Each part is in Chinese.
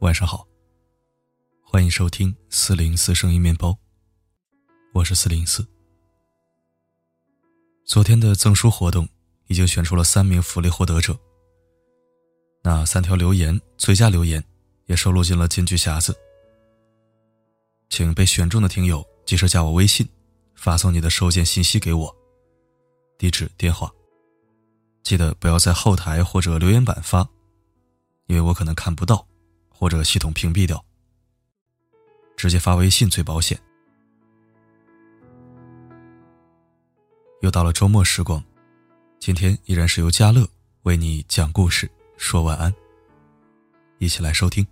晚上好，欢迎收听四零四声音面包，我是四零四。昨天的赠书活动已经选出了三名福利获得者，那三条留言最佳留言也收录进了金句匣子，请被选中的听友及时加我微信，发送你的收件信息给我，地址电话，记得不要在后台或者留言板发，因为我可能看不到。或者系统屏蔽掉，直接发微信最保险。又到了周末时光，今天依然是由嘉乐为你讲故事、说晚安。一起来收听。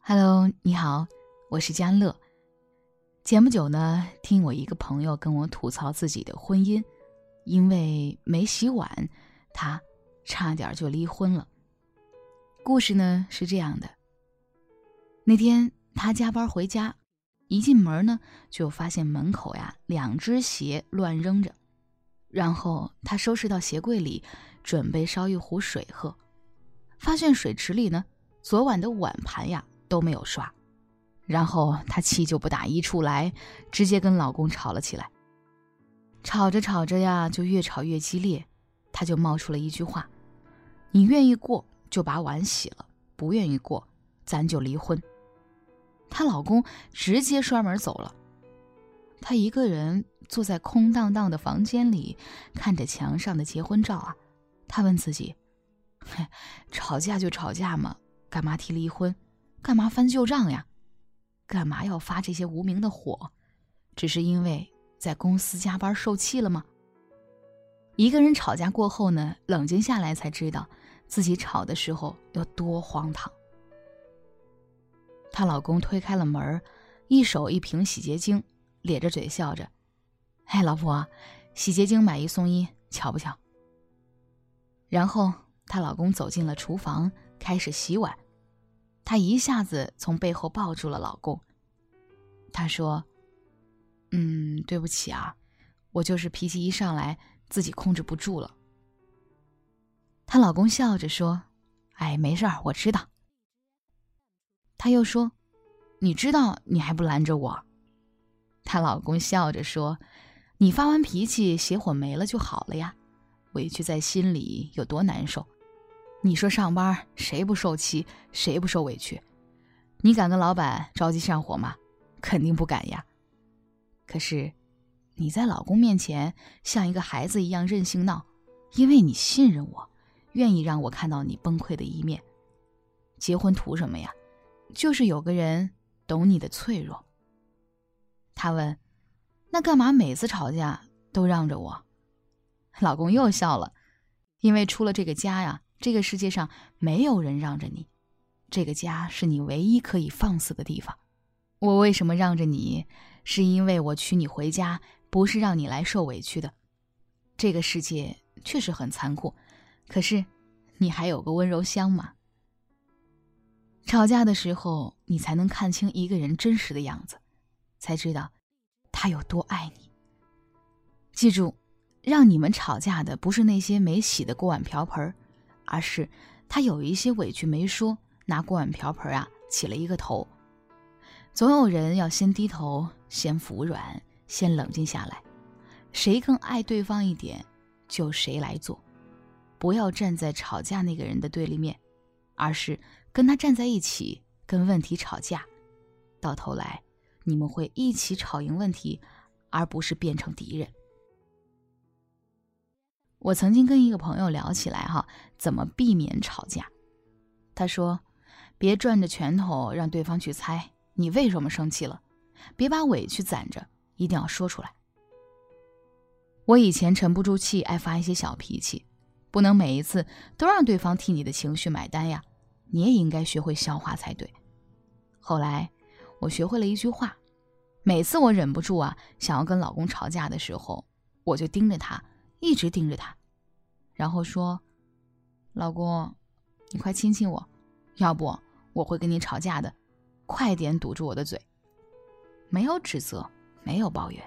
Hello，你好，我是嘉乐。前不久呢，听我一个朋友跟我吐槽自己的婚姻。因为没洗碗，他差点就离婚了。故事呢是这样的：那天他加班回家，一进门呢就发现门口呀两只鞋乱扔着，然后他收拾到鞋柜里，准备烧一壶水喝，发现水池里呢昨晚的碗盘呀都没有刷，然后他气就不打一处来，直接跟老公吵了起来。吵着吵着呀，就越吵越激烈，他就冒出了一句话：“你愿意过就把碗洗了，不愿意过，咱就离婚。”她老公直接摔门走了。她一个人坐在空荡荡的房间里，看着墙上的结婚照啊，她问自己：“吵架就吵架嘛，干嘛提离婚？干嘛翻旧账呀？干嘛要发这些无名的火？只是因为……”在公司加班受气了吗？一个人吵架过后呢，冷静下来才知道自己吵的时候有多荒唐。她老公推开了门，一手一瓶洗洁精，咧着嘴笑着：“哎，老婆，洗洁精买一送一，巧不巧？”然后她老公走进了厨房，开始洗碗。她一下子从背后抱住了老公，她说。嗯，对不起啊，我就是脾气一上来自己控制不住了。她老公笑着说：“哎，没事儿，我知道。”她又说：“你知道你还不拦着我？”她老公笑着说：“你发完脾气，邪火没了就好了呀，委屈在心里有多难受？你说上班谁不受气，谁不受委屈？你敢跟老板着急上火吗？肯定不敢呀。”可是，你在老公面前像一个孩子一样任性闹，因为你信任我，愿意让我看到你崩溃的一面。结婚图什么呀？就是有个人懂你的脆弱。他问：“那干嘛每次吵架都让着我？”老公又笑了，因为出了这个家呀，这个世界上没有人让着你，这个家是你唯一可以放肆的地方。我为什么让着你？是因为我娶你回家，不是让你来受委屈的。这个世界确实很残酷，可是，你还有个温柔乡嘛。吵架的时候，你才能看清一个人真实的样子，才知道他有多爱你。记住，让你们吵架的不是那些没洗的锅碗瓢盆，而是他有一些委屈没说，拿锅碗瓢盆啊起了一个头。总有人要先低头，先服软，先冷静下来。谁更爱对方一点，就谁来做。不要站在吵架那个人的对立面，而是跟他站在一起，跟问题吵架。到头来，你们会一起吵赢问题，而不是变成敌人。我曾经跟一个朋友聊起来，哈，怎么避免吵架？他说：“别攥着拳头让对方去猜。”你为什么生气了？别把委屈攒着，一定要说出来。我以前沉不住气，爱发一些小脾气，不能每一次都让对方替你的情绪买单呀。你也应该学会消化才对。后来我学会了一句话：每次我忍不住啊，想要跟老公吵架的时候，我就盯着他，一直盯着他，然后说：“老公，你快亲亲我，要不我会跟你吵架的。”快点堵住我的嘴！没有指责，没有抱怨，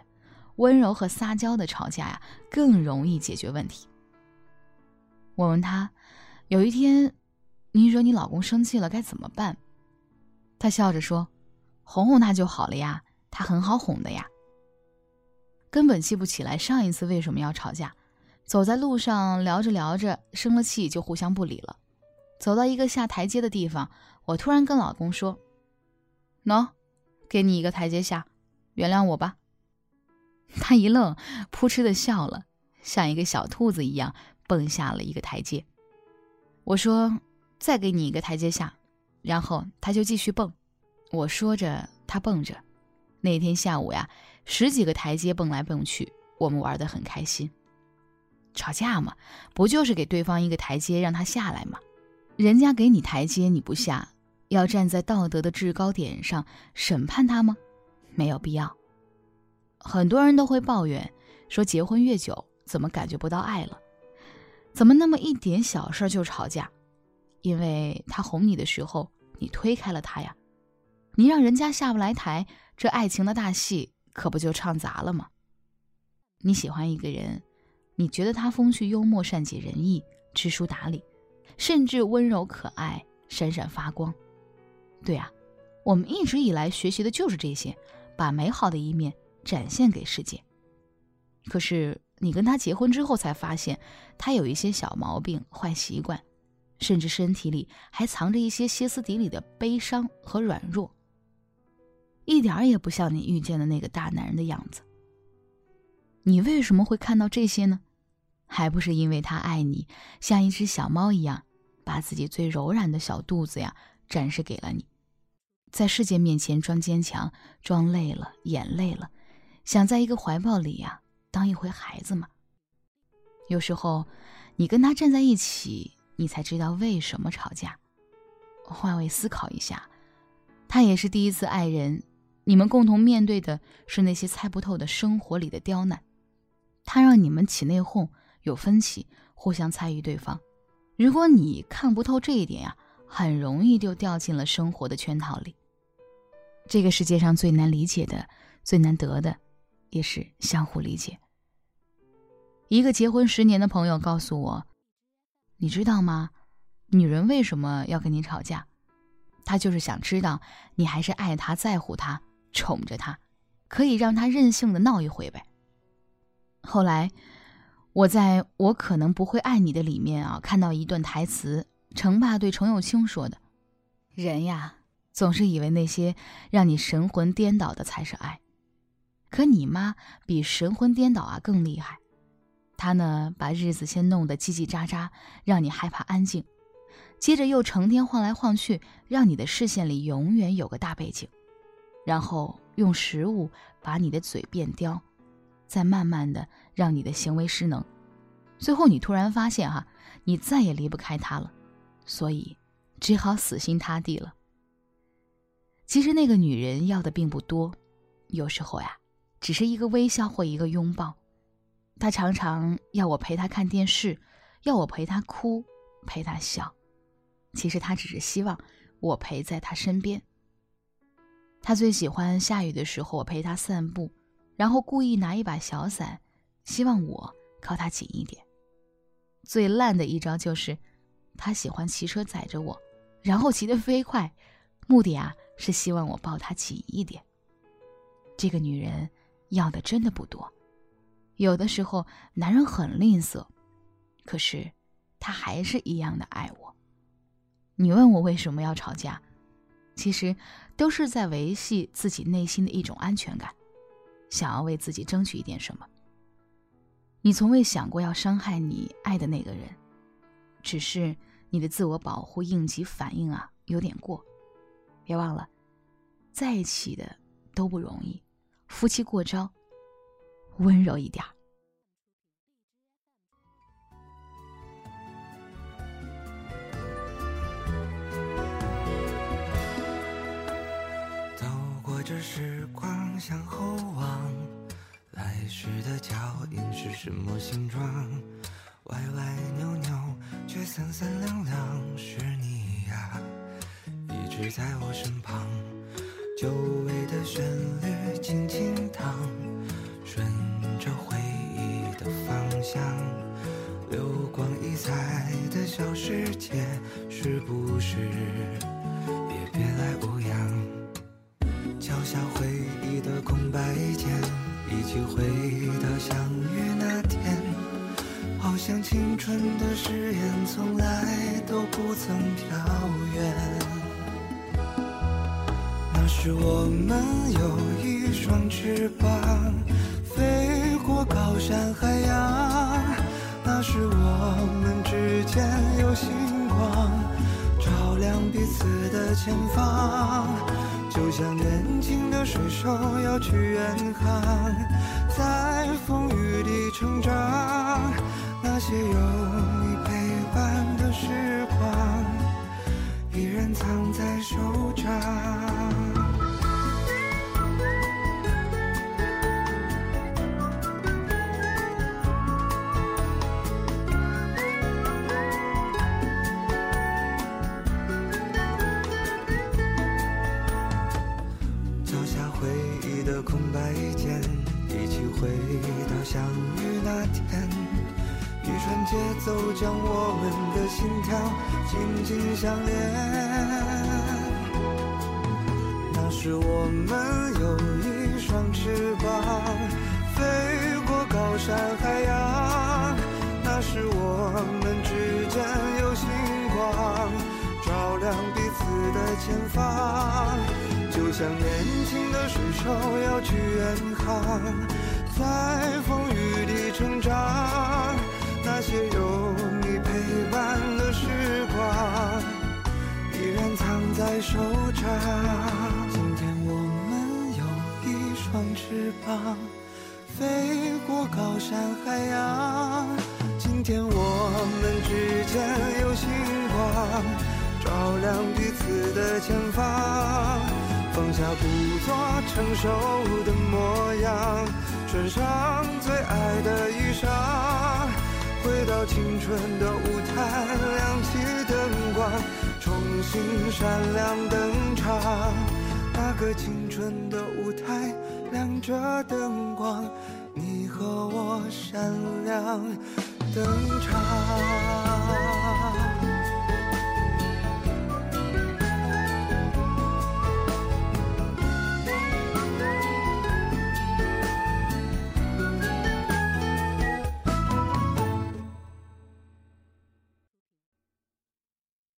温柔和撒娇的吵架呀，更容易解决问题。我问他，有一天，你惹你老公生气了该怎么办？他笑着说：“哄哄他就好了呀，他很好哄的呀。”根本记不起来上一次为什么要吵架。走在路上聊着聊着，生了气就互相不理了。走到一个下台阶的地方，我突然跟老公说：“喏，给你一个台阶下，原谅我吧。”他一愣，扑哧的笑了，像一个小兔子一样蹦下了一个台阶。我说：“再给你一个台阶下。”然后他就继续蹦。我说着，他蹦着。那天下午呀，十几个台阶蹦来蹦去，我们玩得很开心。吵架嘛，不就是给对方一个台阶让他下来吗？人家给你台阶你不下，要站在道德的制高点上审判他吗？没有必要。很多人都会抱怨说，结婚越久，怎么感觉不到爱了？怎么那么一点小事就吵架？因为他哄你的时候，你推开了他呀，你让人家下不来台，这爱情的大戏可不就唱砸了吗？你喜欢一个人，你觉得他风趣幽默、善解人意、知书达理，甚至温柔可爱、闪闪发光。对啊，我们一直以来学习的就是这些，把美好的一面。展现给世界。可是你跟他结婚之后，才发现他有一些小毛病、坏习惯，甚至身体里还藏着一些歇斯底里的悲伤和软弱，一点儿也不像你遇见的那个大男人的样子。你为什么会看到这些呢？还不是因为他爱你，像一只小猫一样，把自己最柔软的小肚子呀展示给了你，在世界面前装坚强，装累了，眼累了。想在一个怀抱里呀，当一回孩子嘛。有时候，你跟他站在一起，你才知道为什么吵架。换位思考一下，他也是第一次爱人，你们共同面对的是那些猜不透的生活里的刁难。他让你们起内讧，有分歧，互相猜疑对方。如果你看不透这一点呀，很容易就掉进了生活的圈套里。这个世界上最难理解的，最难得的。也是相互理解。一个结婚十年的朋友告诉我：“你知道吗？女人为什么要跟你吵架？她就是想知道你还是爱她、在乎她、宠着她，可以让她任性的闹一回呗。”后来，我在我可能不会爱你的里面啊，看到一段台词，程爸对程又青说的：“人呀，总是以为那些让你神魂颠倒的才是爱。”可你妈比神魂颠倒啊更厉害，她呢把日子先弄得叽叽喳喳，让你害怕安静，接着又成天晃来晃去，让你的视线里永远有个大背景，然后用食物把你的嘴变刁，再慢慢的让你的行为失能，最后你突然发现哈，你再也离不开他了，所以只好死心塌地了。其实那个女人要的并不多，有时候呀。只是一个微笑或一个拥抱，她常常要我陪她看电视，要我陪她哭，陪她笑。其实她只是希望我陪在她身边。她最喜欢下雨的时候我陪她散步，然后故意拿一把小伞，希望我靠她紧一点。最烂的一招就是，她喜欢骑车载着我，然后骑得飞快，目的啊是希望我抱他紧一点。这个女人。要的真的不多，有的时候男人很吝啬，可是他还是一样的爱我。你问我为什么要吵架，其实都是在维系自己内心的一种安全感，想要为自己争取一点什么。你从未想过要伤害你爱的那个人，只是你的自我保护应急反应啊有点过。别忘了，在一起的都不容易。夫妻过招，温柔一点儿走过这时光，向后望，来时的脚印是什么形状？歪歪扭扭，却三三两两，是你呀，在我身旁久违的旋律轻轻淌顺着回忆的方向流光溢彩的小世界是不是也别来无恙？脚下回忆的空白键一起回到相遇那天好像青春的誓言从来都不曾飘远。是我们有一双翅膀，飞过高山海洋。那时我们之间有星光，照亮彼此的前方。就像年轻的水手要去远航，在风雨里成长。那些有串节奏将我们的心跳紧紧相连。那时我们有一双翅膀，飞过高山海洋。那时我们之间有星光，照亮彼此的前方。就像年轻的水手要去远航，在风雨里成长。些有你陪伴的时光，依然藏在手掌。今天我们有一双翅膀，飞过高山海洋。今天我们之间有星光，照亮彼此的前方。放下故作成熟的模样，穿上最爱的衣裳。回到青春的舞台，亮起灯光，重新闪亮登场。那个青春的舞台，亮着灯光，你和我闪亮登场。